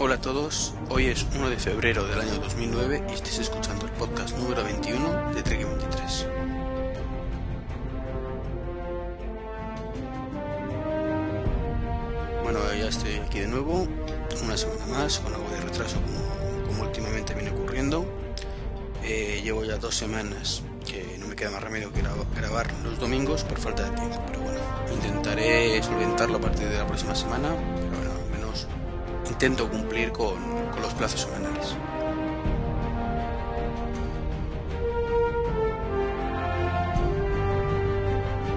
Hola a todos, hoy es 1 de febrero del año 2009 y estáis escuchando el podcast número 21 de Trek 23. Bueno, ya estoy aquí de nuevo, una semana más, con algo de retraso como, últimamente viene ocurriendo. Eh, llevo ya dos semanas que no me queda más remedio que grabar los domingos por falta de tiempo, pero bueno, intentaré solventarlo a partir de la próxima semana, intento cumplir con, con los plazos semanales.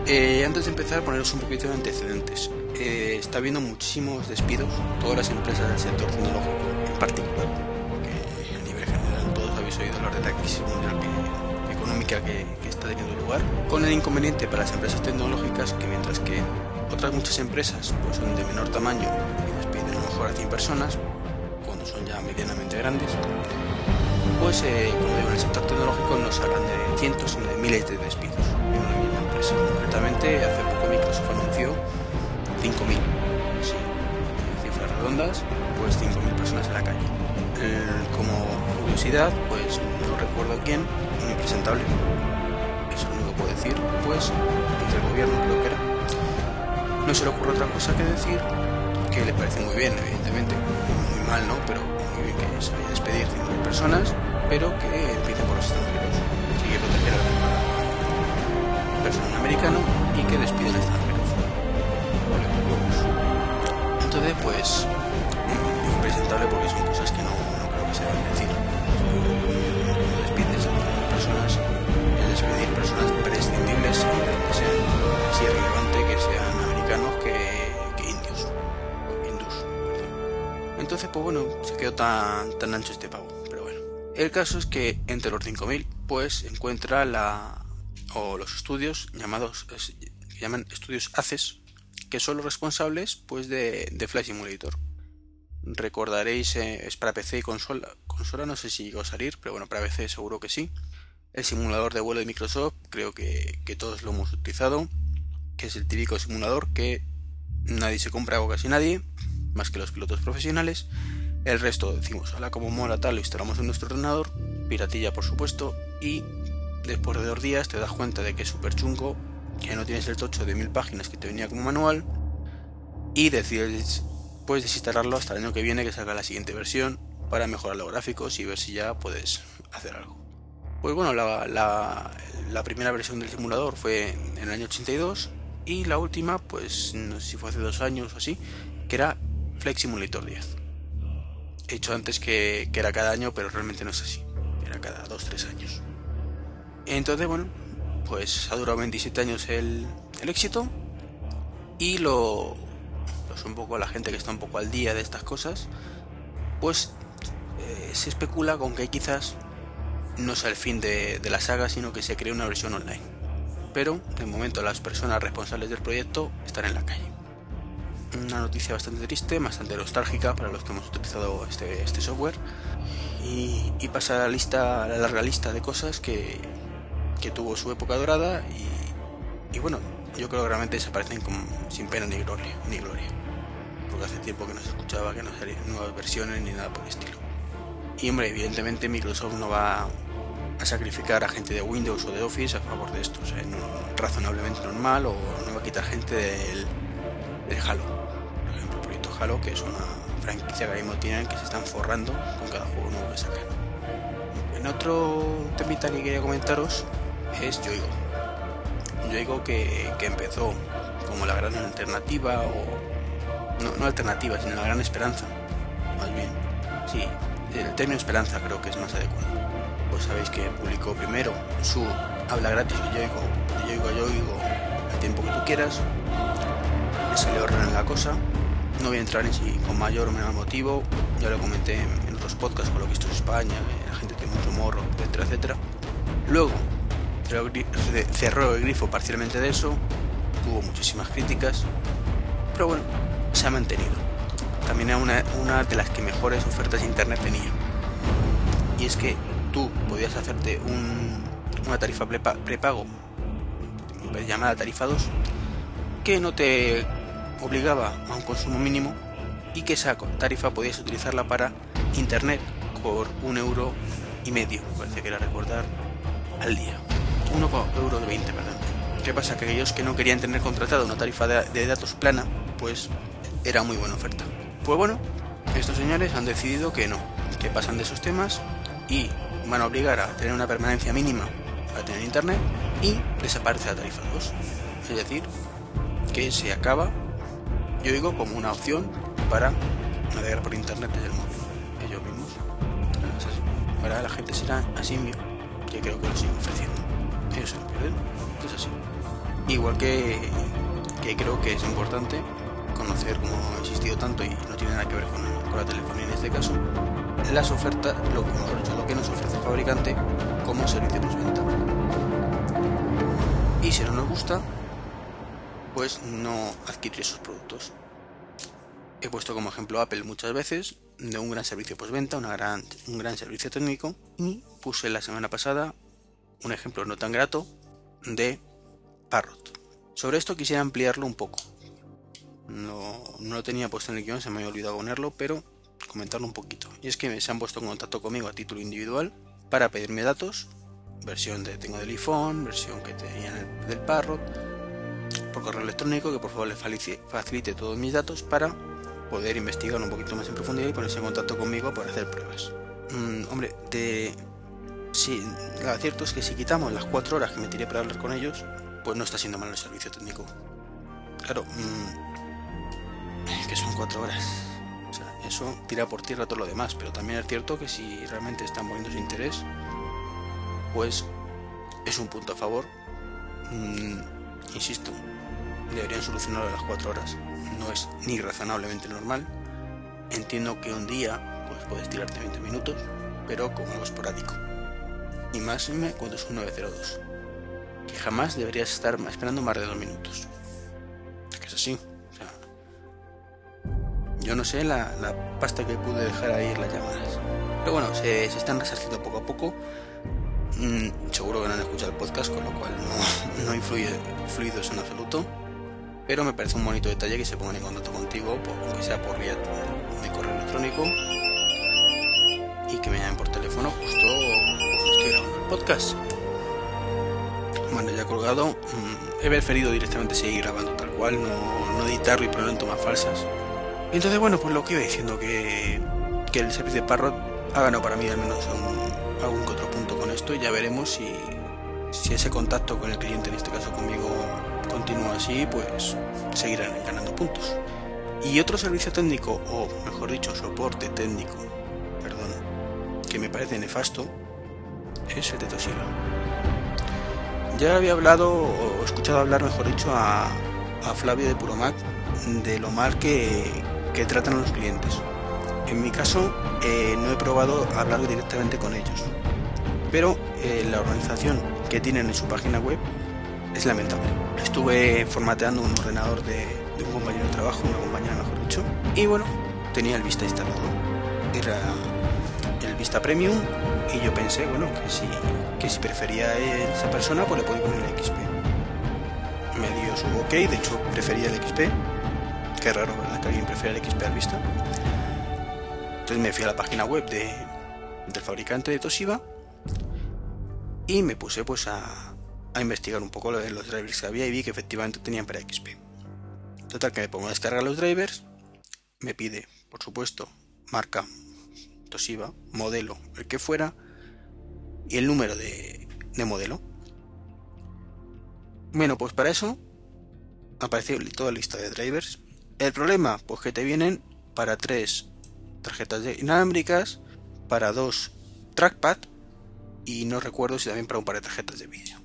Eh, antes de empezar, poneros un poquito de antecedentes. Eh, está habiendo muchísimos despidos, todas las empresas del sector tecnológico en particular, porque a nivel general todos habéis oído hablar de la crisis mundial económica que, que, está teniendo lugar, con el inconveniente para las empresas tecnológicas que mientras que otras muchas empresas pues, son de menor tamaño y despiden a lo mejor a 100 personas, cuando son ya medianamente grandes, pues eh, como digo, en el sector tecnológico nos hablan de cientos y de miles de despidos en una misma empresa. Concretamente, hace poco Microsoft anunció 5.000, sí, cifras redondas, pues 5.000 personas en la calle. Eh, como curiosidad, pues no recuerdo quién, un impresentable, eso no lo puedo decir, pues entre el gobierno creo que era, no se le ocurre otra cosa que decir que le parece muy bien, evidentemente, muy mal, ¿no? Pero muy bien que se vaya a despedir 5.000 personas, pero que empiece por los extranjeros, quiere proteger al personal americano y que despiden extranjeros. Entonces, pues, impresentable porque son cosas que no, creo que se deben decir. Cuando despides a personas, es despedir personas prescindibles, que sean pues bueno, se quedó tan, tan ancho este pavo. Pero bueno, el caso es que entre los 5.000, pues encuentra la o los estudios llamados que llaman estudios ACES, que son los responsables pues de, de Flight Simulator. Recordaréis, eh, es para PC y consola, consola, no sé si llegó a salir, pero bueno, para PC seguro que sí. El simulador de vuelo de Microsoft, creo que, que todos lo hemos utilizado, que es el típico simulador que nadie se compra o casi nadie, más que los pilotos profesionales. El resto decimos, hola como mola tal, lo instalamos en nuestro ordenador, piratilla por supuesto, y después de dos días te das cuenta de que es súper chungo, que no tienes el tocho de mil páginas que te venía como manual, y decides puedes desinstalarlo hasta el año que viene que salga la siguiente versión para mejorar los gráficos y ver si ya puedes hacer algo. Pues bueno, la, la, la primera versión del simulador fue en el año 82 y la última, pues no sé si fue hace dos años o así, que era Flex Simulator 10. He dicho antes que, que era cada año, pero realmente no es así, era cada 2-3 años. Entonces, bueno, pues ha durado 27 años el, éxito y lo, un poco la gente que está un poco al día de estas cosas, pues eh, se especula con que quizás no sea el fin de, de, la saga, sino que se cree una versión online. Pero de momento las personas responsables del proyecto están en la calle. Una noticia bastante triste, bastante nostálgica para los que hemos utilizado este, este software. Y, y, pasa a la lista, a la larga lista de cosas que, que tuvo su época dorada y, y, bueno, yo creo que realmente desaparecen con, sin pena ni gloria, ni gloria. Porque hace tiempo que no se escuchaba que no salían nuevas versiones ni nada por el estilo. Y hombre, evidentemente Microsoft no va a sacrificar a gente de Windows o de Office a favor de esto. O sea, no, razonablemente normal o no va a quitar gente del, del Halo. Halo, que es una franquicia que ahora mismo tienen que se están forrando con cada juego nuevo que sacan. En otro temita que quería comentaros es Yoigo. Yoigo que, que empezó como la gran alternativa o no, no alternativa, sino la gran esperanza, más bien. Sí, el término esperanza creo que es más adecuado. Pues sabéis que publicó primero su habla gratis de Yoigo, Yoigo Yoigo, el tiempo que tú quieras. Le salió en la cosa. No voy a entrar en si con mayor o menor motivo. Ya lo comenté en otros podcasts con lo que esto es España, la gente tiene mucho morro, etcétera, etcétera. Luego cerró el grifo parcialmente de eso, tuvo muchísimas críticas, pero bueno, se ha mantenido también era una, una, de las que mejores ofertas de internet tenía. Y es que tú podías hacerte un, una tarifa prepago, llamada tarifa 2, que no te obligaba a un consumo mínimo, y que esa tarifa podías utilizarla para internet por un euro y medio, parece que era recordar, al día. 1 euro de 20, perdón. ¿Qué pasa? Que aquellos que no querían tener contratado una tarifa de, datos plana, pues era muy buena oferta. Pues bueno, estos señores han decidido que no, que pasan de esos temas y van a obligar a tener una permanencia mínima para tener internet y desaparece la tarifa 2. Es decir, que se acaba, yo digo, como una opción para navegar por internet desde el móvil. Ellos mismos. Ahora la gente será así que creo que lo siguen ofreciendo. Ellos se lo. Es así. Igual que, que creo que es importante conocer, como ha existido tanto y no tiene nada que ver con, la telefonía en este caso, las ofertas, lo, lo que nos ofrece el fabricante como servicio postventa. Y si no nos gusta, pues no adquirir esos productos. He puesto como ejemplo Apple muchas veces, de un gran servicio postventa, una gran, un gran servicio técnico, y puse la semana pasada un ejemplo no tan grato de Parrot. Sobre esto quisiera ampliarlo un poco. No, no lo tenía puesto en el guion, se me había olvidado ponerlo, pero comentarlo un poquito. Y es que se han puesto en contacto conmigo a título individual para pedirme datos, versión de tengo del iPhone, versión que tenía del Parrot, por correo electrónico, que por favor les facilite todos mis datos para poder investigar un poquito más en profundidad y ponerse en contacto conmigo para hacer pruebas. Mm, hombre, de... Sí, lo cierto es que si quitamos las cuatro horas que me tiré para hablar con ellos, pues no está siendo mal el servicio técnico. Claro, mm, que son cuatro horas. O sea, eso tira por tierra todo lo demás, pero también es cierto que si realmente están moviendo su interés, pues es un punto a favor. Mm, insisto, deberían solucionarlo a las 4 horas. No es ni razonablemente normal. Entiendo que un día pues, puedes tirarte 20 minutos, pero como algo esporádico. Y más cuando es un 902. Que jamás deberías estar esperando más de 2 minutos. Que es así. yo no sé la, pasta que pude dejar ahí en las llamadas. Pero bueno, se, están resarciendo poco a poco. Mm, seguro que no han escuchado el podcast, con lo cual no, no hay fluidos en absoluto pero me parece un bonito detalle que se pongan en contacto contigo, aunque sea por vía de correo electrónico, y que me llamen por teléfono justo estoy grabando el podcast. Bueno, ya colgado, mm, he preferido directamente seguir grabando tal cual, no, no editarlo y ponerlo en tomas falsas. Entonces, bueno, pues lo que iba diciendo, que, que el servicio de Parrot ha ganado para mí al menos algún que otro punto con esto y ya veremos si, si ese contacto con el cliente, en este caso conmigo, continúa así, pues seguirán ganando puntos. Y otro servicio técnico, o mejor dicho, soporte técnico, perdón, que me parece nefasto, es el de Toshiba. Ya había hablado, o escuchado hablar, mejor dicho, a, Flavio de Puromac de lo mal que, que tratan a los clientes. En mi caso, eh, no he probado hablar directamente con ellos, pero eh, la organización que tienen en su página web es lamentable. Estuve formateando un ordenador de, un compañero de trabajo, una compañera mejor dicho, y bueno, tenía el Vista instalado. Era el Vista Premium y yo pensé, bueno, que si, que si prefería esa persona, pues le podía poner el XP. Me dio su ok, de hecho prefería el XP. Qué raro, ¿verdad? Que alguien prefiera el XP al Vista. Entonces me fui a la página web de, del fabricante de Toshiba y me puse pues a, a investigar un poco los drivers que había y vi que efectivamente tenían para XP. Total que me pongo a descargar los drivers, me pide, por supuesto, marca Toshiba, modelo, el que fuera, y el número de, de modelo. Bueno, pues para eso aparece toda la lista de drivers. El problema, pues que te vienen para tres tarjetas inalámbricas, para dos trackpad y no recuerdo si también para un par de tarjetas de vídeo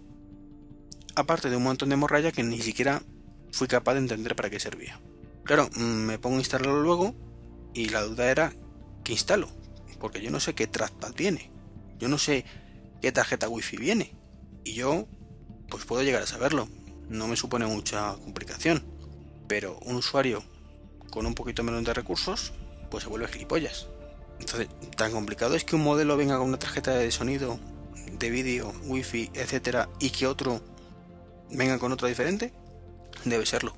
aparte de un montón de morralla que ni siquiera fui capaz de entender para qué servía. Claro, me pongo a instalarlo luego y la duda era ¿qué instalo? Porque yo no sé qué trackpad viene, yo no sé qué tarjeta wifi viene y yo pues puedo llegar a saberlo, no me supone mucha complicación, pero un usuario con un poquito menos de recursos pues se vuelve gilipollas. Entonces, tan complicado es que un modelo venga con una tarjeta de sonido, de vídeo, wifi, etcétera, y que otro vengan con otro diferente, debe serlo.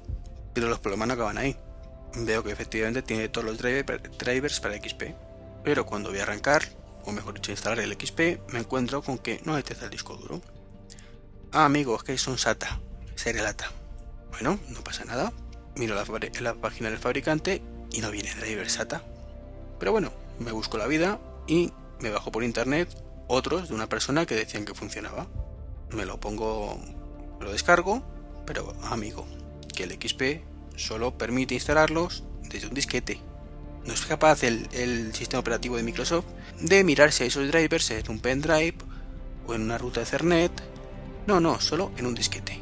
Pero los problemas no acaban ahí. veo que efectivamente tiene todos los drivers para XP. Pero cuando voy a arrancar, o mejor dicho, instalar el XP, me encuentro con que no detecta el disco duro. Ah, amigos, que son SATA, lata. Bueno, no pasa nada. Miro la, la página del fabricante y no viene driver SATA. Pero bueno, me busco la vida y me bajo por internet otros de una persona que decían que funcionaba. Me lo pongo, lo descargo, pero amigo, que el XP solo permite instalarlos desde un disquete. No es capaz el, sistema operativo de Microsoft de mirarse esos drivers en un pendrive o en una ruta Ethernet. No, no, solo en un disquete.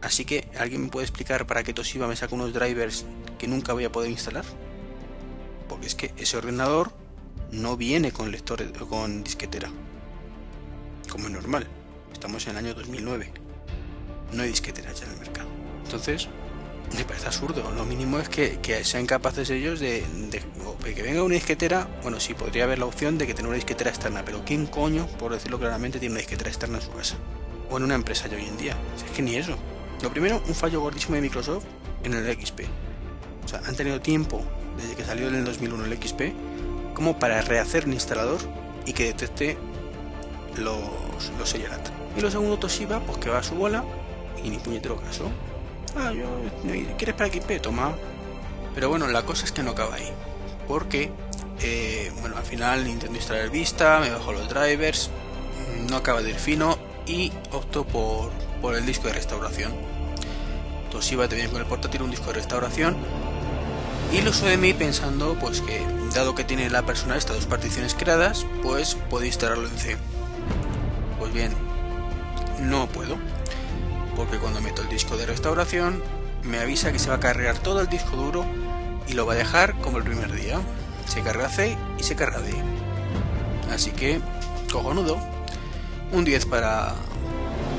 Así que, ¿alguien me puede explicar para qué Toshiba me saca unos drivers que nunca voy a poder instalar? Porque es que ese ordenador no viene con lector con disquetera. Como es normal. Estamos en el año 2009. No hay disquetera ya en el mercado. Entonces, me parece absurdo. Lo mínimo es que, sean capaces ellos de, que venga una disquetera. Bueno, sí, podría haber la opción de que tenga una disquetera externa, pero ¿quién coño, por decirlo claramente, tiene una disquetera externa en su casa? O en una empresa de hoy en día. es que ni eso. Lo primero, un fallo gordísimo de Microsoft en el XP. O sea, han tenido tiempo desde que salió en el 2001 el XP como para rehacer un instalador y que detecte los, los Y lo segundo, Toshiba, pues que va a su bola y ni puñetero caso. Ah, yo, ¿quieres para XP? Toma. Pero bueno, la cosa es que no acaba ahí. Porque, eh, bueno, al final intento instalar Vista, me bajo los drivers, no acaba de ir fino y opto por, por el disco de restauración. Toshiba te viene con el portátil un disco de restauración y lo uso de mí pensando pues que dado que tiene la persona estas dos particiones creadas pues puedo instalarlo en C pues bien no puedo porque cuando meto el disco de restauración me avisa que se va a cargar todo el disco duro y lo va a dejar como el primer día se carga C y se carga D así que cojonudo un 10 para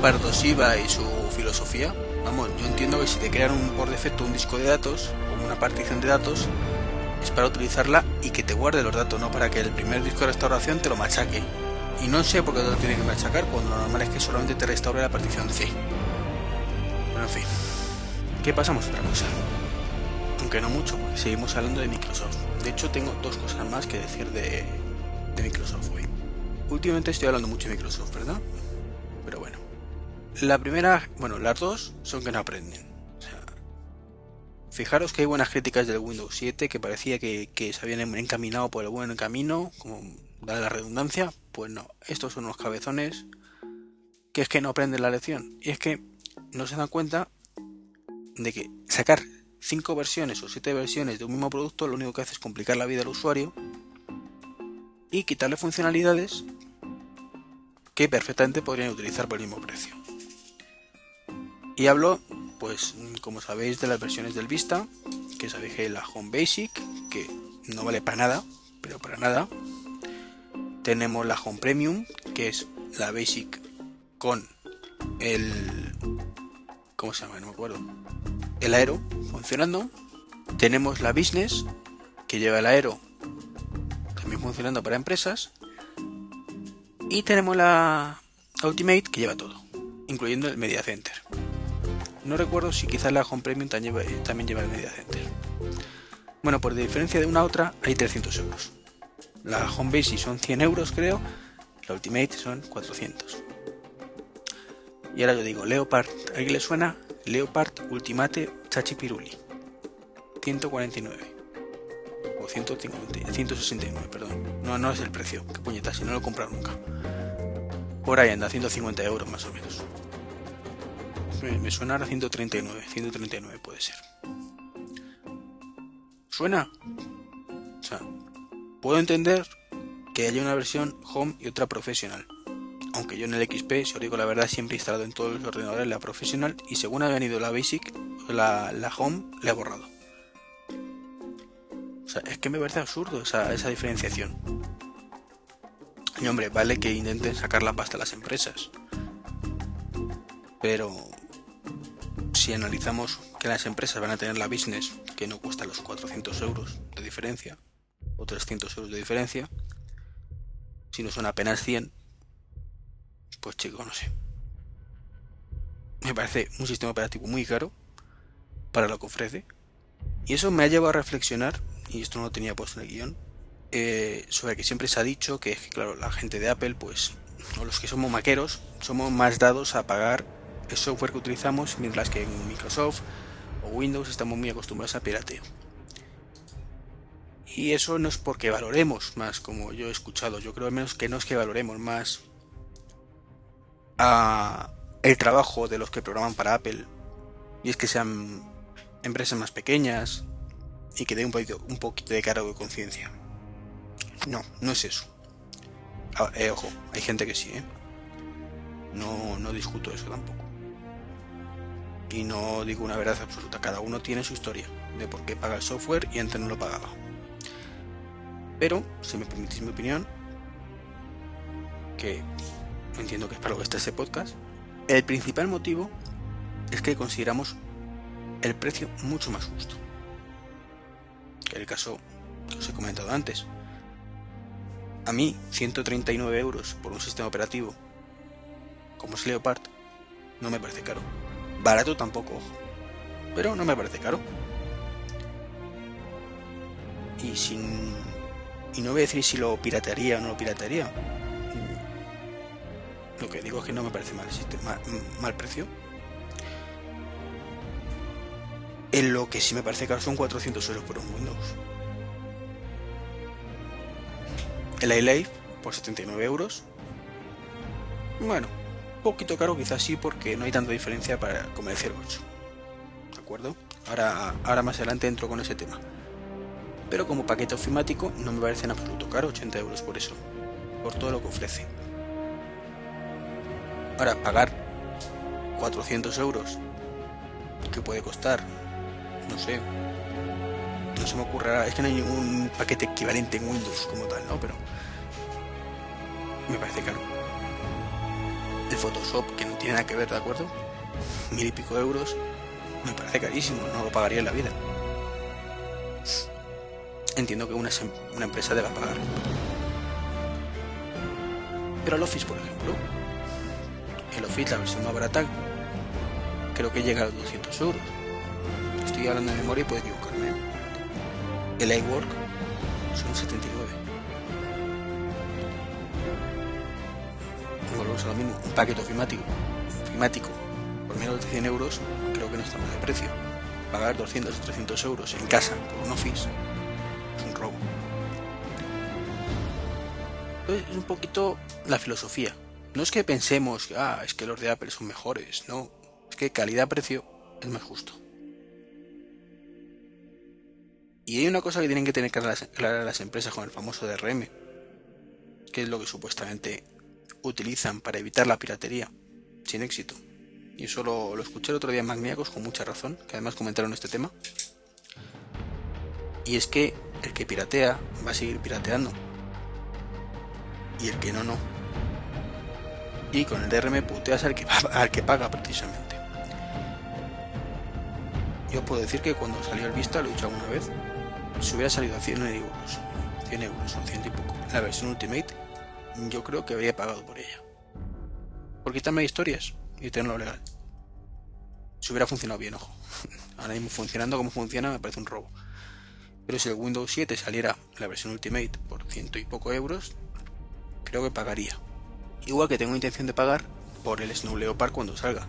para Toshiba y su filosofía vamos yo entiendo que si te crean un, por defecto un disco de datos una partición de datos es para utilizarla y que te guarde los datos, no para que el primer disco de restauración te lo machaque. Y no sé por qué te lo tiene que machacar cuando lo normal es que solamente te restaure la partición C. En fin. ¿Qué pasamos otra cosa? Aunque no mucho, porque seguimos hablando de Microsoft. De hecho, tengo dos cosas más que decir de, Microsoft hoy. Últimamente estoy hablando mucho de Microsoft, ¿verdad? Pero bueno. La primera, bueno, las dos son que no aprenden. Fijaros que hay buenas críticas del Windows 7 que parecía que, se habían encaminado por el buen camino, como da la redundancia. Pues no, estos son unos cabezones que es que no aprenden la lección. Y es que no se dan cuenta de que sacar 5 versiones o 7 versiones de un mismo producto lo único que hace es complicar la vida al usuario y quitarle funcionalidades que perfectamente podrían utilizar por el mismo precio. Y hablo pues como sabéis de las versiones del Vista, que sabéis que la Home Basic, que no vale para nada, pero para nada. Tenemos la Home Premium, que es la Basic con el... ¿Cómo se llama? No me acuerdo. El Aero funcionando. Tenemos la Business, que lleva el Aero también funcionando para empresas. Y tenemos la Ultimate, que lleva todo, incluyendo el Media Center. No recuerdo si quizás la Home Premium también lleva, el Media Center. Bueno, por diferencia de una a otra hay 300 euros. La Home Basic son 100 euros creo, la Ultimate son 400. Y ahora yo digo, Leopard, ¿a alguien le suena? Leopard Ultimate Chachipiruli. 149. O 150, 169, perdón. No, no es el precio, qué puñeta, si no lo he comprado nunca. Por ahí anda, 150 euros más o menos. Me, suena a 139, 139 puede ser. ¿Suena? O sea, puedo entender que haya una versión home y otra profesional. Aunque yo en el XP, si os digo la verdad, siempre he instalado en todos los ordenadores la profesional y según ha venido la basic, la, la home le ha borrado. O sea, es que me parece absurdo esa, esa diferenciación. Y hombre, vale que intenten sacar la pasta a las empresas. Pero si analizamos que las empresas van a tener la business que no cuesta los 400 euros de diferencia o 300 euros de diferencia, si no son apenas 100, pues chico, no sé. Me parece un sistema operativo muy caro para lo que ofrece Y eso me ha llevado a reflexionar, y esto no lo tenía puesto en el guion, eh, sobre que siempre se ha dicho que, claro, la gente de Apple, pues, o los que somos maqueros, somos más dados a pagar el software que utilizamos, mientras que en Microsoft o Windows estamos muy acostumbrados a pirateo. Y eso no es porque valoremos más, como yo he escuchado, yo creo menos que no es que valoremos más a el trabajo de los que programan para Apple, y es que sean empresas más pequeñas y que dé un poquito, un poquito de cargo de conciencia. No, no es eso. Eh, ojo, hay gente que sí, ¿eh? No, no discuto eso tampoco. Y no digo una verdad absoluta. Cada uno tiene su historia de por qué paga el software y antes no lo pagaba. Pero, si me permitís mi opinión, que entiendo que es para lo que está ese podcast, el principal motivo es que consideramos el precio mucho más justo. Que el caso que os he comentado antes. A mí, 139 euros por un sistema operativo como es Leopard no me parece caro. Barato tampoco, ojo. Pero no me parece caro. Y sin. Y no voy a decir si lo piratearía o no lo piratearía. Lo que digo es que no me parece mal, mal, mal precio. En lo que sí me parece caro son 400 euros por un Windows. El iLife por 79 euros. Bueno, poquito caro quizás sí porque no hay tanta diferencia para como el 08. ¿De acuerdo? Ahora, ahora más adelante entro con ese tema. Pero como paquete ofimático no me parece en absoluto caro, 80 euros por eso. Por todo lo que ofrece. Ahora, pagar 400 euros, que puede costar, no sé, no se me ocurrirá, es que no hay ningún paquete equivalente en Windows como tal, ¿no? Pero me parece caro. El Photoshop, que no tiene nada que ver, ¿de acuerdo? Mil y pico euros, me parece carísimo, no lo pagaría en la vida. Entiendo que una, una empresa deba pagar. Pero el Office, por ejemplo, el Office, la versión más barata, creo que llega a los 200 euros. Estoy hablando de memoria y puedo equivocarme. El iWork son 79. Volvemos a lo mismo. Un paquete ofimático, ofimático por menos de 100 euros creo que no está mal de precio. Pagar 200 o 300 euros en casa por un Office es un robo. Entonces, es un poquito la filosofía no es que pensemos, ah, es que los de Apple son mejores, no. Es que calidad-precio es más justo. Y hay una cosa que tienen que tener claras las empresas con el famoso DRM, que es lo que supuestamente utilizan para evitar la piratería, sin éxito. Y eso lo, escuché el otro día en Magníacos con mucha razón, que además comentaron este tema. Y es que el que piratea va a seguir pirateando. Y el que no, no y con el DRM puteas al que, al que paga precisamente. Yo puedo decir que cuando salió el Vista, lo he dicho alguna vez, si hubiera salido a 100 euros, 100 euros o 100 y poco, la versión Ultimate, yo creo que habría pagado por ella. Por quitarme historias y tenerlo legal. Si hubiera funcionado bien, ojo. Ahora mismo funcionando como funciona me parece un robo. Pero si el Windows 7 saliera la versión Ultimate por ciento y poco euros, creo que pagaría. Igual que tengo intención de pagar por el Snow Leopard cuando salga.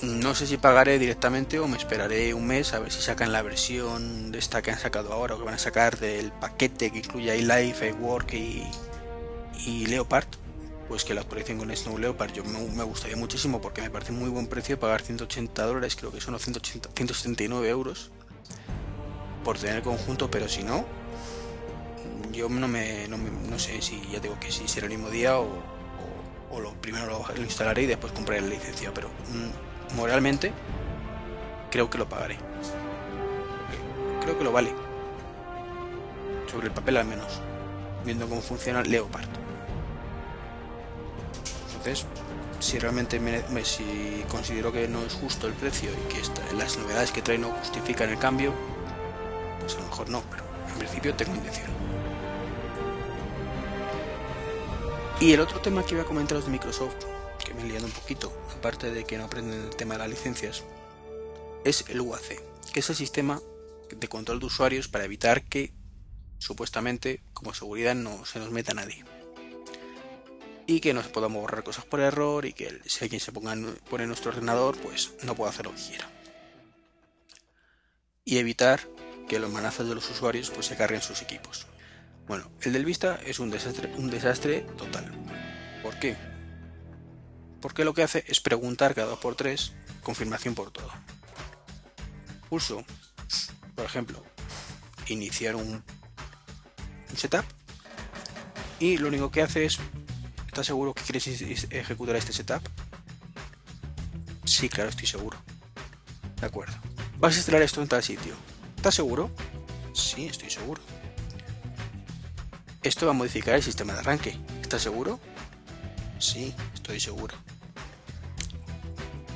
No sé si pagaré directamente o me esperaré un mes a ver si sacan la versión de esta que han sacado ahora o que van a sacar del paquete que incluye iLife, iWork y, y Leopard. Pues que la actualicen con Snow Leopard yo me, gustaría muchísimo porque me parece muy buen precio pagar 180 dólares, creo que son 180, 179 euros por tener el conjunto, pero si no, yo no me, no sé si ya digo que si será el mismo día o, lo primero lo, instalaré y después compraré la licencia, pero mm, moralmente creo que lo pagaré. Creo que lo vale. Sobre el papel al menos. Viendo cómo funciona Leopard. Entonces, si realmente me, si considero que no es justo el precio y que las novedades que trae no justifican el cambio, pues a lo mejor no, pero en principio tengo intención. Y el otro tema que iba a comentaros de Microsoft, que me he liado un poquito, aparte de que no aprenden el tema de las licencias, es el UAC, que es el sistema de control de usuarios para evitar que supuestamente como seguridad no se nos meta nadie. Y que no podamos borrar cosas por error y que si alguien se pone en nuestro ordenador pues no pueda hacer lo que quiera. Y evitar que los manazos de los usuarios pues se carguen sus equipos bueno el del Vista es un desastre un desastre total ¿por qué? porque lo que hace es preguntar cada dos por tres confirmación por todo pulso por ejemplo iniciar un setup y lo único que hace es ¿estás seguro que quieres ejecutar este setup? Sí, claro, estoy seguro. De acuerdo. Vas a instalar esto en tal sitio. ¿Estás seguro? Sí, estoy seguro. Esto va a modificar el sistema de arranque. ¿Estás seguro? Sí, estoy seguro.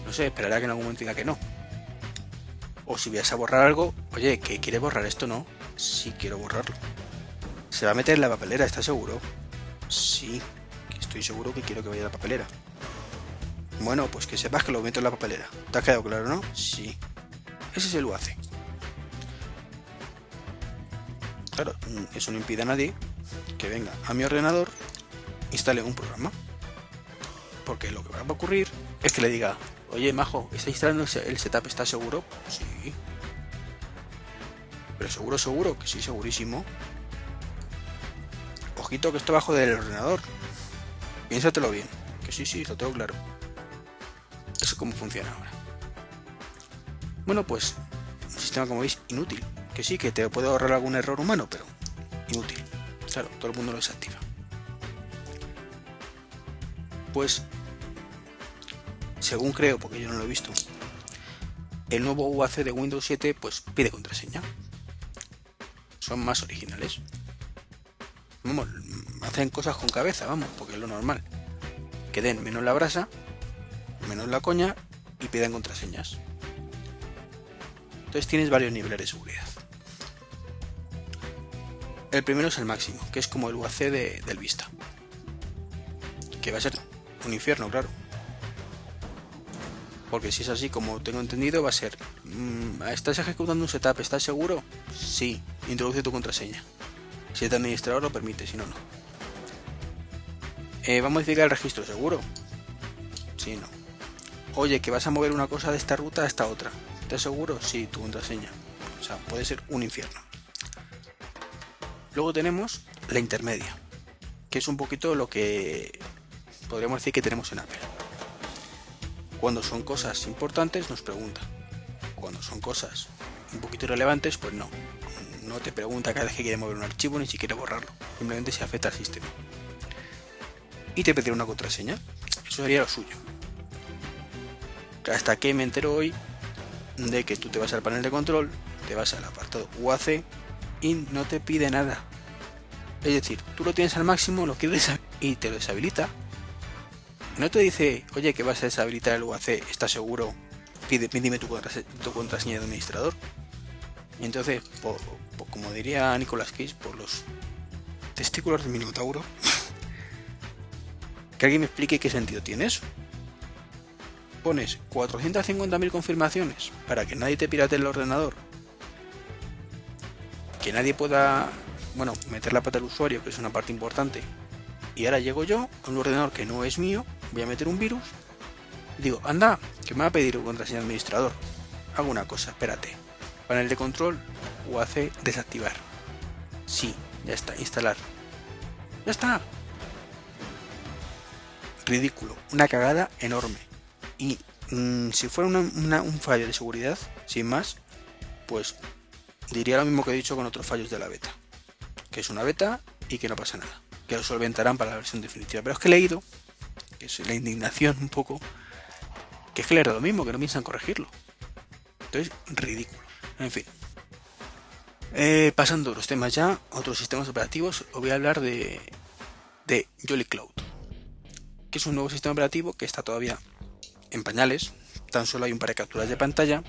No sé, esperará que en algún momento diga que no. O si vas a borrar algo, oye, ¿que quiere borrar esto? No. Sí, quiero borrarlo. ¿Se va a meter en la papelera? ¿Estás seguro? Sí, estoy seguro que quiero que vaya a la papelera. Bueno, pues que sepas que lo meto en la papelera. ¿Te ha quedado claro, no? Sí. Ese es el UAC. Claro, eso no impide a nadie que venga a mi ordenador, instale un programa. Porque lo que va a ocurrir es que le diga, oye, Majo, ¿está instalando el setup? ¿Estás seguro? Sí. Pero seguro, seguro, que sí, segurísimo que esto bajo del ordenador. Piénsatelo bien. Que sí, sí, lo tengo claro. Eso es cómo funciona ahora. Bueno, pues un sistema como veis inútil. Que sí, que te puede ahorrar algún error humano, pero inútil. Claro, todo el mundo lo desactiva. Pues, según creo, porque yo no lo he visto, el nuevo UAC de Windows 7 pues pide contraseña. Son más originales vamos, hacen cosas con cabeza, vamos, porque es lo normal. Que den menos la brasa, menos la coña y pidan contraseñas. Entonces tienes varios niveles de seguridad. El primero es el máximo, que es como el UAC de, del Vista. Que va a ser un infierno, claro. Porque si es así, como tengo entendido, va a ser... Mm, ¿Estás ejecutando un setup? ¿Estás seguro? Sí. Introduce tu contraseña. Si el administrador lo permite, si no, no. Eh, ¿Va a modificar el registro seguro? Sí, no. Oye, que vas a mover una cosa de esta ruta a esta otra. ¿Estás seguro? Sí, tu contraseña. O sea, puede ser un infierno. Luego tenemos la intermedia, que es un poquito lo que podríamos decir que tenemos en Apple. Cuando son cosas importantes nos pregunta. Cuando son cosas un poquito irrelevantes, pues no no te pregunta cada vez que quiere mover un archivo ni siquiera borrarlo, simplemente se afecta al sistema. Y te pedirá una contraseña, eso sería lo suyo. Hasta que me entero hoy de que tú te vas al panel de control, te vas al apartado UAC y no te pide nada. Es decir, tú lo tienes al máximo, lo quieres y te lo deshabilita. No te dice, oye, que vas a deshabilitar el UAC, ¿estás seguro? Pide, tu, tu contraseña de administrador. Y entonces, como diría Nicolas Cage, por los testículos del Minotauro, que alguien me explique qué sentido tiene eso. Pones 450.000 confirmaciones para que nadie te pirate el ordenador, que nadie pueda, bueno, meter la pata al usuario, que es una parte importante, y ahora llego yo a un ordenador que no es mío, voy a meter un virus, digo, anda, que me va a pedir un contraseña administrador. Hago una cosa, espérate. Panel de control, UAC desactivar. Sí, ya está, instalar. Ya está. Ridículo, una cagada enorme. Y mm, si fuera un fallo de seguridad, sin más, pues diría lo mismo que he dicho con otros fallos de la beta. Que es una beta y que no pasa nada. Que lo solventarán para la versión definitiva. Pero es que he leído, que es la indignación un poco, que es que le era lo mismo, que no piensan corregirlo. Entonces, ridículo. En fin. Eh, pasando los temas ya, otros sistemas operativos, os voy a hablar de, de Jolly Cloud, que es un nuevo sistema operativo que está todavía en pañales, tan solo hay un par de capturas de pantalla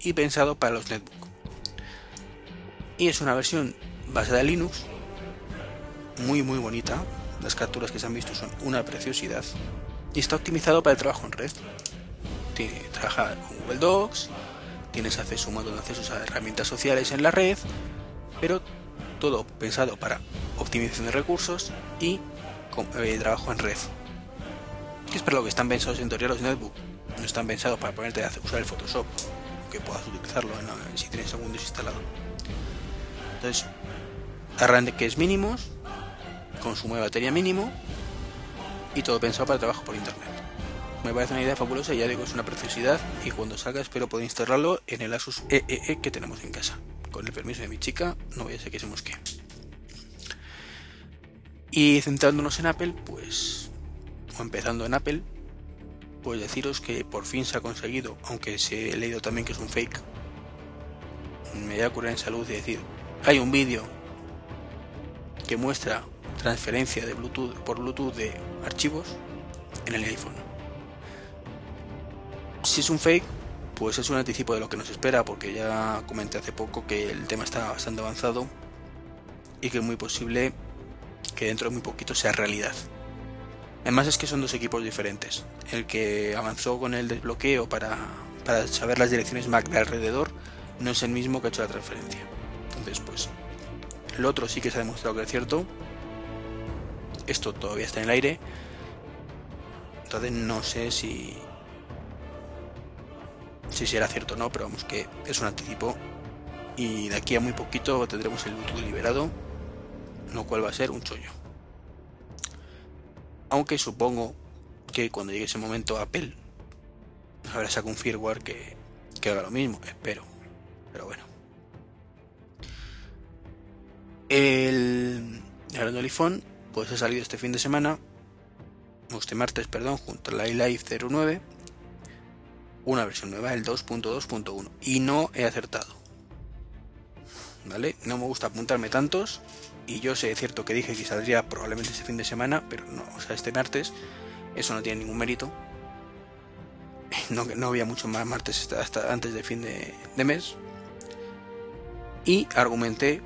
y pensado para los netbook. Y es una versión basada en Linux, muy muy bonita, las capturas que se han visto son una preciosidad y está optimizado para el trabajo en red. Tiene, trabaja con Google Docs, tienes acceso un montón de accesos a herramientas sociales en la red, pero todo pensado para optimización de recursos y eh, trabajo en red. Es para lo que están pensados en teoría los netbook. No están pensados para ponerte a usar el Photoshop, que puedas utilizarlo si tienes algún desinstalado. Entonces, arranques mínimos, consumo de batería mínimo y todo pensado para trabajo por internet. Me parece una idea fabulosa y ya digo, es una preciosidad y cuando salga espero poder instalarlo en el Asus EEE e e que tenemos en casa. Con el permiso de mi chica, no voy a ser que se mosque. Y centrándonos en Apple, pues, o empezando en Apple, pues deciros que por fin se ha conseguido, aunque se he leído también que es un fake, me voy a curar en salud y decir, hay un vídeo que muestra transferencia de Bluetooth por Bluetooth de archivos en el iPhone. Si es un fake, pues es un anticipo de lo que nos espera, porque ya comenté hace poco que el tema está bastante avanzado y que es muy posible que dentro de muy poquito sea realidad. Además es que son dos equipos diferentes. El que avanzó con el desbloqueo para, para saber las direcciones MAC de alrededor no es el mismo que ha hecho la transferencia. Entonces, pues, el otro sí que se ha demostrado que es cierto. Esto todavía está en el aire. Entonces no sé si si será cierto o no, pero vamos que es un anticipo y de aquí a muy poquito tendremos el Bluetooth liberado, lo cual va a ser un chollo. Aunque supongo que cuando llegue ese momento Apple habrá sacado un firmware que, que haga lo mismo, espero. Pero bueno. El, el iPhone pues ha salido este fin de semana, este martes, perdón, junto a la iLife 09 una versión nueva, el 2.2.1. Y no he acertado. ¿Vale? No me gusta apuntarme tantos. Y yo sé, es cierto que dije que saldría probablemente este fin de semana, pero no, o sea, este martes. Eso no tiene ningún mérito. No, no había mucho más martes hasta antes del fin de mes. Y argumenté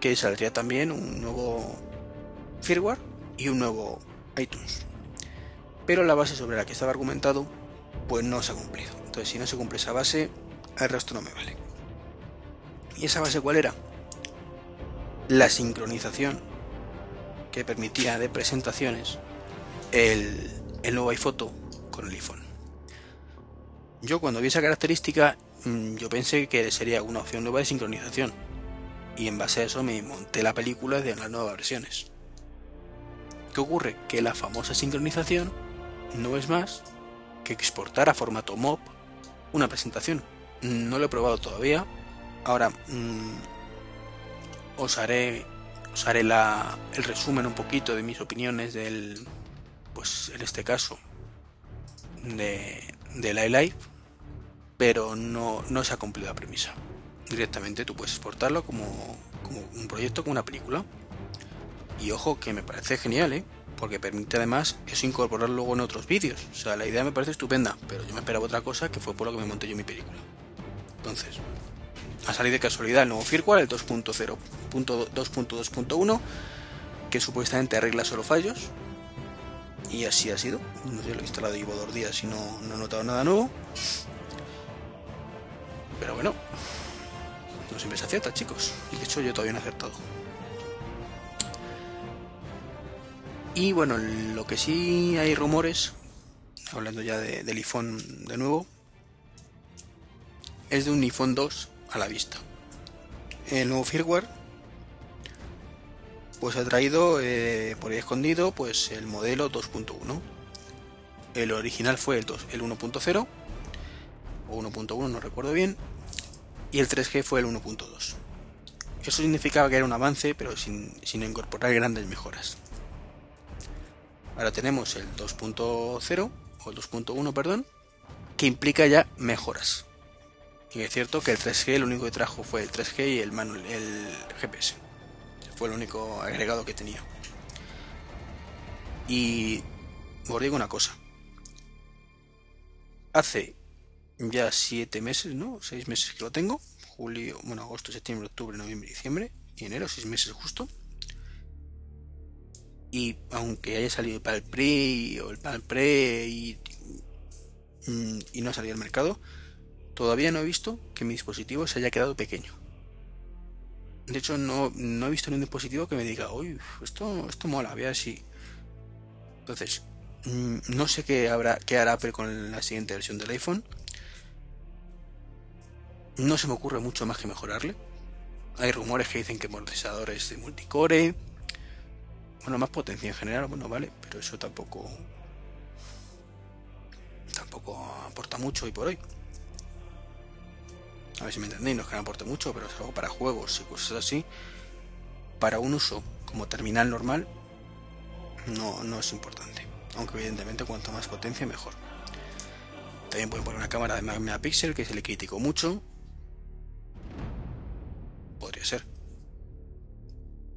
que saldría también un nuevo firmware y un nuevo iTunes. Pero la base sobre la que estaba argumentado pues no se ha cumplido. Entonces, si no se cumple esa base, el resto no me vale. ¿Y esa base cuál era? La sincronización que permitía de presentaciones el, el nuevo iPhoto con el iPhone. Yo cuando vi esa característica, mm, yo pensé que sería una opción nueva de sincronización. Y en base a eso me monté la película de las nuevas versiones. ¿Qué ocurre? Que la famosa sincronización no es más que exportar a formato MOB una presentación. No lo he probado todavía. Ahora mm, os haré, os haré la, el resumen un poquito de mis opiniones del, pues en este caso, de, de la iLife, pero no, no se ha cumplido la premisa. Directamente tú puedes exportarlo como, como un proyecto, como una película. Y ojo que me parece genial, ¿eh? porque permite además eso incorporar luego en otros vídeos. O sea, la idea me parece estupenda, pero yo me esperaba otra cosa que fue por lo que me monté yo mi película. Entonces, ha salido de casualidad el nuevo firmware, el 2.0.2.2.1, que supuestamente arregla solo fallos. Y así ha sido. No sé, lo he instalado llevo dos días y no, no he notado nada nuevo. Pero bueno, no siempre se acierta, chicos. Y de hecho yo todavía no he acertado. Y bueno, lo que sí hay rumores, hablando ya de, del iPhone de nuevo, es de un iPhone 2 a la vista. El nuevo firmware pues ha traído eh, por ahí escondido pues el modelo 2.1. El original fue el, el 1.0 o 1.1, no recuerdo bien, y el 3G fue el 1.2. Eso significaba que era un avance, pero sin, sin incorporar grandes mejoras. Ahora tenemos el 2.0 o el 2.1, perdón, que implica ya mejoras. Y es cierto que el 3G lo único que trajo fue el 3G y el, manual, el GPS. Fue el único agregado que tenía. Y os digo una cosa. Hace ya 7 meses, ¿no? 6 meses que lo tengo. Julio, bueno, agosto, septiembre, octubre, noviembre, diciembre y enero, 6 meses justo y aunque haya salido para el pre o el para el pre y, mm, y no ha salido al mercado, todavía no he visto que mi dispositivo se haya quedado pequeño. De hecho, no, no he visto ningún dispositivo que me diga, uy, esto, esto mola, vea si. Entonces, mm, no sé qué, habrá, qué hará Apple con la siguiente versión del iPhone. No se me ocurre mucho más que mejorarle. Hay rumores que dicen que procesadores de multicore. Bueno, más potencia en general, bueno, vale, pero eso tampoco. Tampoco aporta mucho hoy por hoy. A ver si me entendéis, no es que no aporte mucho, pero es algo para juegos y cosas así. Para un uso como terminal normal, no, no es importante. Aunque evidentemente cuanto más potencia mejor. También pueden poner una cámara de megapíxel que se le criticó mucho. Podría ser.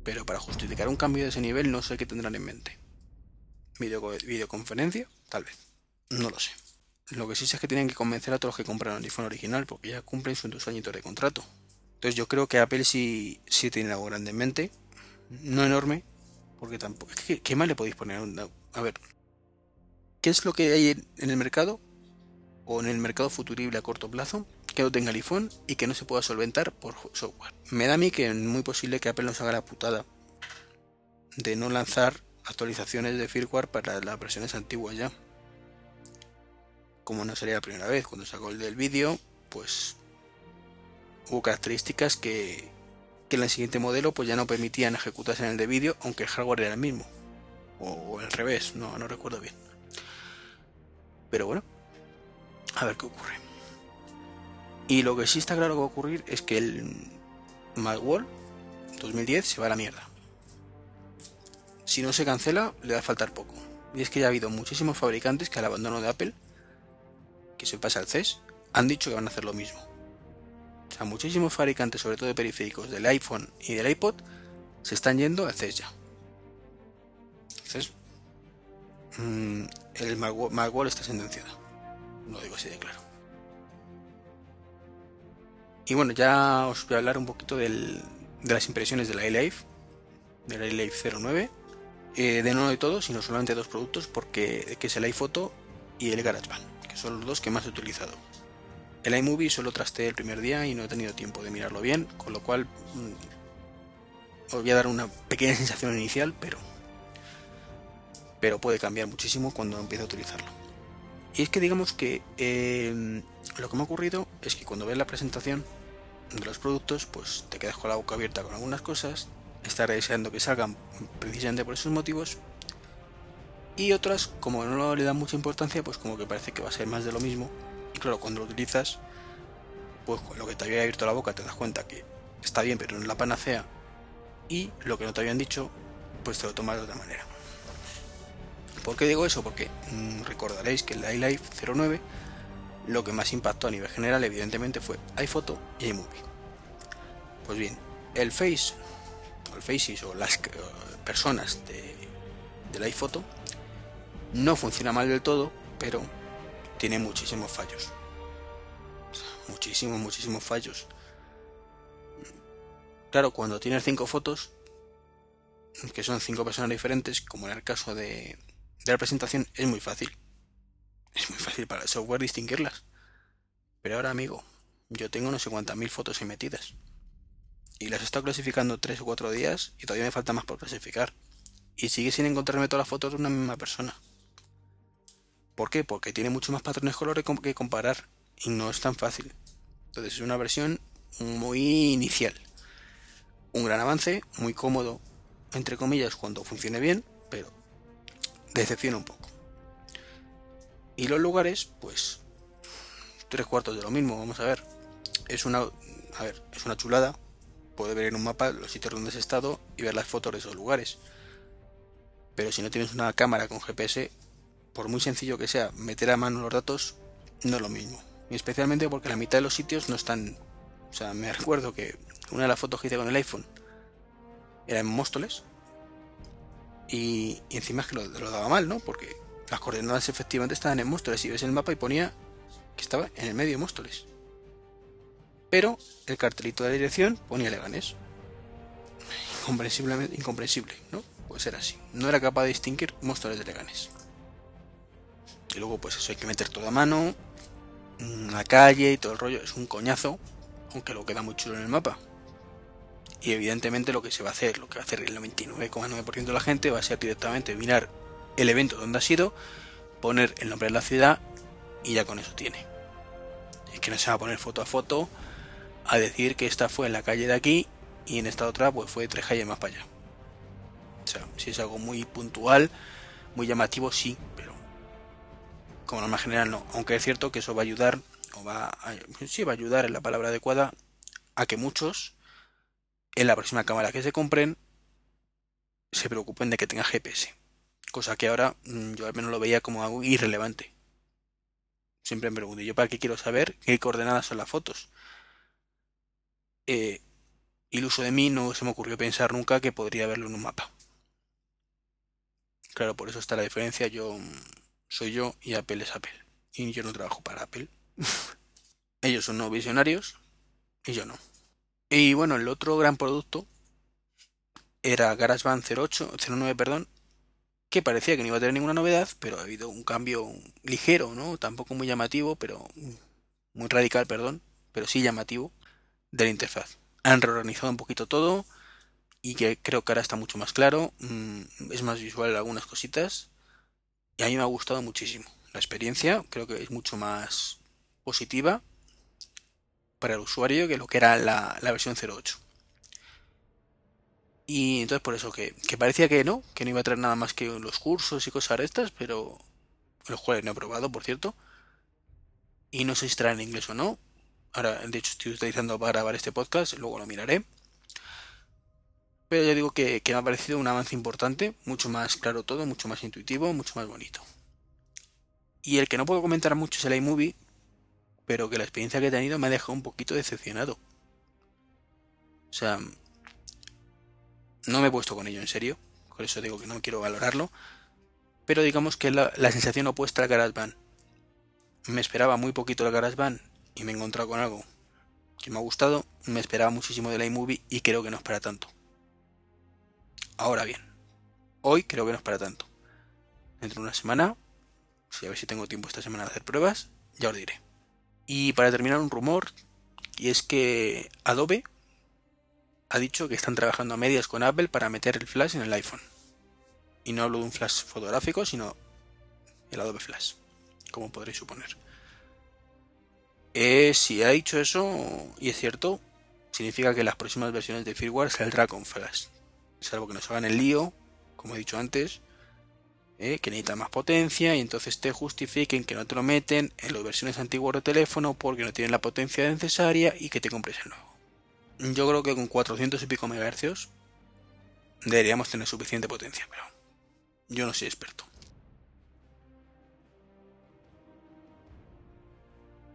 Pero para justificar un cambio de ese nivel no sé qué tendrán en mente. ¿Videoconferencia? Tal vez. No lo sé. Lo que sí sé es que tienen que convencer a todos los que compran el iPhone original porque ya cumplen sus dos añitos de contrato. Entonces yo creo que Apple sí, sí tiene algo grande en mente. No enorme. Porque tampoco... ¿Qué, qué más le podéis poner? A ver. ¿Qué es lo que hay en el mercado? O en el mercado futurible a corto plazo que no tenga el iPhone y que no se pueda solventar por software. Me da a mí que es muy posible que Apple nos haga la putada de no lanzar actualizaciones de firmware para las versiones antiguas ya como no sería la primera vez, cuando sacó el del vídeo, pues hubo características que, que en el siguiente modelo pues ya no permitían ejecutarse en el de vídeo, aunque el hardware era el mismo. O, al revés, no, no recuerdo bien. Pero bueno, a ver qué ocurre. Y lo que sí está claro que va a ocurrir es que el Macworld 2010 se va a la mierda. Si no se cancela, le va a faltar poco. Y es que ya ha habido muchísimos fabricantes que al abandono de Apple se pasa al CES, han dicho que van a hacer lo mismo. O sea, muchísimos fabricantes, sobre todo de periféricos del iPhone y del iPod, se están yendo al CES ya. Entonces, mm, el Macworld está sentenciado. Lo digo así de claro. Y bueno, ya os voy a hablar un poquito de las impresiones de la iLife, de la iLife 09. Eh, de no de todo, sino solamente dos productos, porque que es el iPhoto y el GarageBand son los dos que más he utilizado. El iMovie solo trasteé el primer día y no he tenido tiempo de mirarlo bien, con lo cual mm, os voy a dar una pequeña sensación inicial, pero, pero puede cambiar muchísimo cuando empiece a utilizarlo. Y es que digamos que em, lo que me ha ocurrido es que cuando ves la presentación de los productos, pues te quedas con la boca abierta con algunas cosas, estás deseando que salgan precisamente por esos motivos, y otras, como no le dan mucha importancia, pues como que parece que va a ser más de lo mismo. Y claro, cuando lo utilizas, pues lo que te había abierto la boca te das cuenta que está bien, pero no es la panacea. Y lo que no te habían dicho, pues te lo tomas de otra manera. ¿Por qué digo eso? Porque mm, recordaréis que en la iLife 09 lo que más impactó a nivel general evidentemente fue iPhoto y iMovie. Pues bien, el Face, o el Faces o las personas de, del iPhoto no funciona mal del todo, pero tiene muchísimos fallos. Muchísimos, muchísimos fallos. Claro, cuando tienes cinco fotos, que son cinco personas diferentes, como en el caso de, de la presentación, es muy fácil. Es muy fácil para el software distinguirlas. Pero ahora, amigo, yo tengo no sé cuántas mil fotos ahí. Y las he estado clasificando tres o cuatro días y todavía me falta más por clasificar. Y sigue sin encontrarme todas las fotos de una misma persona. ¿Por qué? Porque tiene muchos más patrones colores que comparar y no es tan fácil. Entonces es una versión muy inicial. Un gran avance, muy cómodo, entre comillas, cuando funcione bien, decepciona un poco. Y los lugares, pues tres cuartos de lo mismo, vamos a ver. Es una, a ver, es una chulada. Puede ver en un mapa los sitios donde has estado y ver las fotos de esos lugares. Pero si no tienes una cámara con GPS, por muy sencillo que sea, meter a mano los datos no es lo mismo. Y especialmente porque la mitad de los sitios no están. O sea, me recuerdo que una de las fotos que hice con el iPhone era en Móstoles. Y, encima es que lo, daba mal, ¿no? Porque las coordenadas efectivamente estaban en Móstoles. Y ves el mapa y ponía que estaba en el medio de Móstoles. Pero el cartelito de la dirección ponía Leganés. Incomprensiblemente incomprensible, ¿no? Pues era así. No era capaz de distinguir Móstoles de Leganés. Y luego, pues eso hay que meter todo a mano. la calle y todo el rollo es un coñazo, aunque lo queda muy chulo en el mapa. Y evidentemente lo que se va a hacer, lo que va a hacer el 99,9% de la gente va a ser directamente mirar el evento donde ha sido, poner el nombre de la ciudad y ya con eso tiene. Es que no se va a poner foto a foto a decir que esta fue en la calle de aquí y en esta otra pues fue tres calles más para allá. O sea, si es algo muy puntual, muy llamativo, sí, pero como norma general no. Aunque es cierto que eso va a ayudar, o va a, sí va a ayudar en la palabra adecuada, a que muchos en la próxima cámara que se compren se preocupen de que tenga GPS. Cosa que ahora mm, yo al menos lo veía como algo irrelevante. Siempre me pregunto, ¿yo para qué quiero saber qué coordenadas son las fotos? Eh, uso de mí no se me ocurrió pensar nunca que podría verlo en un mapa. Claro, por eso está la diferencia. Yo mm, soy yo y Apple es Apple. Y yo no trabajo para Apple. Ellos son no visionarios y yo no. Y bueno, el otro gran producto era GarageBand 08, 09, perdón, que parecía que no iba a tener ninguna novedad, pero ha habido un cambio ligero, ¿no? Tampoco muy llamativo, pero muy radical, perdón, pero sí llamativo de la interfaz. Han reorganizado un poquito todo y que creo que ahora está mucho más claro, mm, es más visual algunas cositas y a mí me ha gustado muchísimo. La experiencia creo que es mucho más positiva para el usuario que lo que era la, versión 08. Y entonces por eso que, parecía que no, que no iba a traer nada más que los cursos y cosas de estas, pero los cuales no he probado, por cierto. Y no sé si trae en inglés o no. Ahora, de hecho, estoy utilizando para grabar este podcast, luego lo miraré. Pero ya digo que, que me ha parecido un avance importante, mucho más claro todo, mucho más intuitivo, mucho más bonito. Y el que no puedo comentar mucho es el iMovie, pero que la experiencia que he tenido me ha dejado un poquito decepcionado. O sea, no me he puesto con ello en serio, por eso digo que no quiero valorarlo, pero digamos que la, la sensación opuesta al GarageBand. Me esperaba muy poquito el GarageBand y me he encontrado con algo que me ha gustado, me esperaba muchísimo del iMovie y creo que no es para tanto. Ahora bien, hoy creo que no es para tanto. Dentro de una semana, si a ver si tengo tiempo esta semana de hacer pruebas, ya os diré. Y para terminar un rumor, y es que Adobe ha dicho que están trabajando a medias con Apple para meter el flash en el iPhone. Y no hablo de un flash fotográfico, sino el Adobe Flash, como podréis suponer. Eh, si ha dicho eso, y es cierto, significa que las próximas versiones de firmware saldrá con flash. Salvo que nos hagan el lío, como he dicho antes, ¿eh? que necesita más potencia y entonces te justifiquen que no te lo meten en las versiones antiguas de teléfono porque no tienen la potencia necesaria y que te compres el nuevo. Yo creo que con 400 y pico megahercios deberíamos tener suficiente potencia, pero yo no soy experto.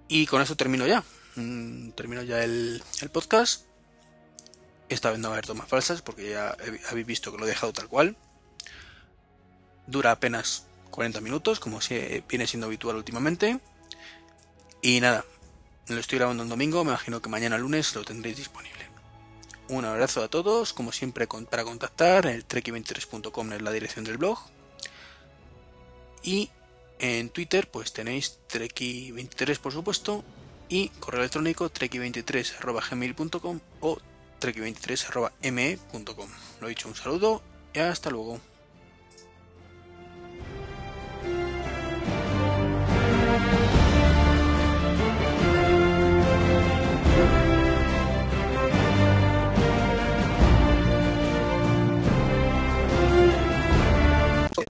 Y con eso termino ya. Mm, termino ya el, el podcast. Esta vez no va a haber tomas falsas porque ya habéis visto que lo he dejado tal cual. Dura apenas 40 minutos, como si viene siendo habitual últimamente. Y nada, lo estoy grabando un domingo, me imagino que mañana lunes lo tendréis disponible. Un abrazo a todos, como siempre para contactar, el treki23.com es la dirección del blog. Y en Twitter pues tenéis treki23 por supuesto y correo electrónico treki23.gmail.com o treki23.me.com. Lo dicho, un saludo y hasta luego.